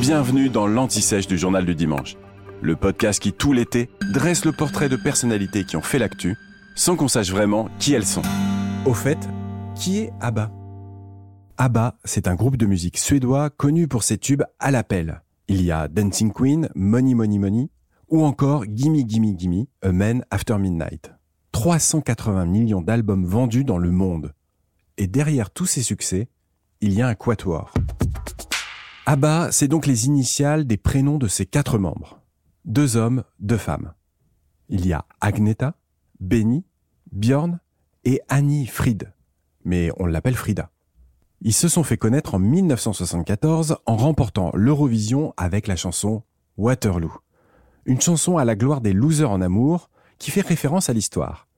Bienvenue dans l'Anti-Sèche du Journal du Dimanche, le podcast qui, tout l'été, dresse le portrait de personnalités qui ont fait l'actu, sans qu'on sache vraiment qui elles sont. Au fait, qui est ABBA? ABBA, c'est un groupe de musique suédois connu pour ses tubes à l'appel. Il y a Dancing Queen, Money Money Money, ou encore Gimme Gimme Gimme, A Man After Midnight. 380 millions d'albums vendus dans le monde. Et derrière tous ces succès, il y a un quatuor. ABBA, c'est donc les initiales des prénoms de ses quatre membres. Deux hommes, deux femmes. Il y a Agneta, Benny, Björn et Annie Fried. Mais on l'appelle Frida. Ils se sont fait connaître en 1974 en remportant l'Eurovision avec la chanson Waterloo. Une chanson à la gloire des losers en amour qui fait référence à l'histoire.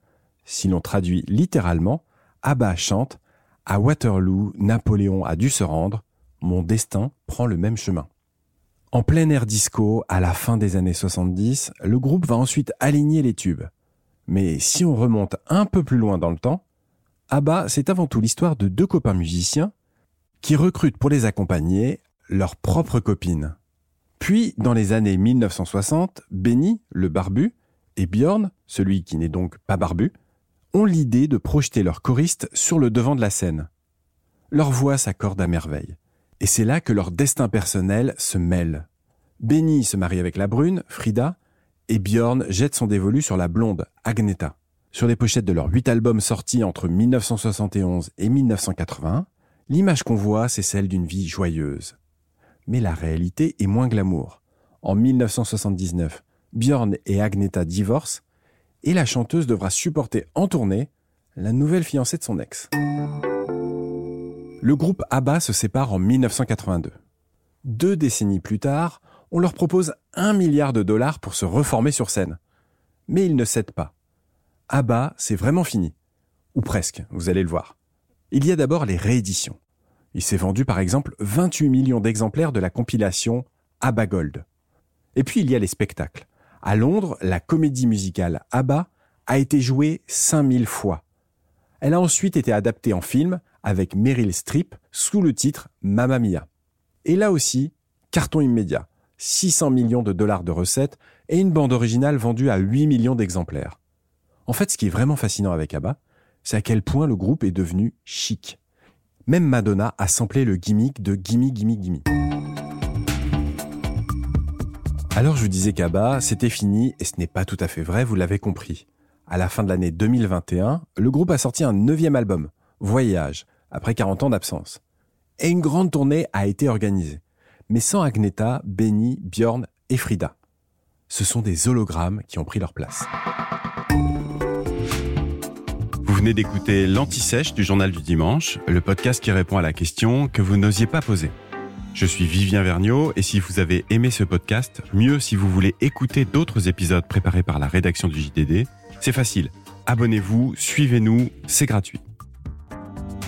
Si l'on traduit littéralement, ABBA chante À Waterloo, Napoléon a dû se rendre, mon destin prend le même chemin. En plein air disco, à la fin des années 70, le groupe va ensuite aligner les tubes. Mais si on remonte un peu plus loin dans le temps, ABBA, c'est avant tout l'histoire de deux copains musiciens qui recrutent pour les accompagner leurs propres copines. Puis, dans les années 1960, Benny, le barbu, et Björn, celui qui n'est donc pas barbu, ont l'idée de projeter leurs choristes sur le devant de la scène. Leur voix s'accorde à merveille. Et c'est là que leur destin personnel se mêle. Benny se marie avec la brune, Frida, et Björn jette son dévolu sur la blonde, Agneta. Sur les pochettes de leurs huit albums sortis entre 1971 et 1981, l'image qu'on voit, c'est celle d'une vie joyeuse. Mais la réalité est moins glamour. En 1979, Björn et Agneta divorcent et la chanteuse devra supporter en tournée la nouvelle fiancée de son ex. Le groupe ABBA se sépare en 1982. Deux décennies plus tard, on leur propose un milliard de dollars pour se reformer sur scène. Mais ils ne cèdent pas. ABBA, c'est vraiment fini. Ou presque, vous allez le voir. Il y a d'abord les rééditions. Il s'est vendu par exemple 28 millions d'exemplaires de la compilation ABBA Gold. Et puis il y a les spectacles. À Londres, la comédie musicale ABBA a été jouée 5000 fois. Elle a ensuite été adaptée en film avec Meryl Streep sous le titre Mamma Mia. Et là aussi, carton immédiat. 600 millions de dollars de recettes et une bande originale vendue à 8 millions d'exemplaires. En fait, ce qui est vraiment fascinant avec ABBA, c'est à quel point le groupe est devenu chic. Même Madonna a samplé le gimmick de Gimme Gimme Gimme. Alors je vous disais qu'ABBA, c'était fini, et ce n'est pas tout à fait vrai, vous l'avez compris. À la fin de l'année 2021, le groupe a sorti un neuvième album, Voyage, après 40 ans d'absence. Et une grande tournée a été organisée, mais sans Agneta, Benny, Björn et Frida. Ce sont des hologrammes qui ont pris leur place. Vous venez d'écouter l'Anti-Sèche du Journal du Dimanche, le podcast qui répond à la question que vous n'osiez pas poser. Je suis Vivien Vergniaud et si vous avez aimé ce podcast, mieux si vous voulez écouter d'autres épisodes préparés par la rédaction du JDD, c'est facile. Abonnez-vous, suivez-nous, c'est gratuit.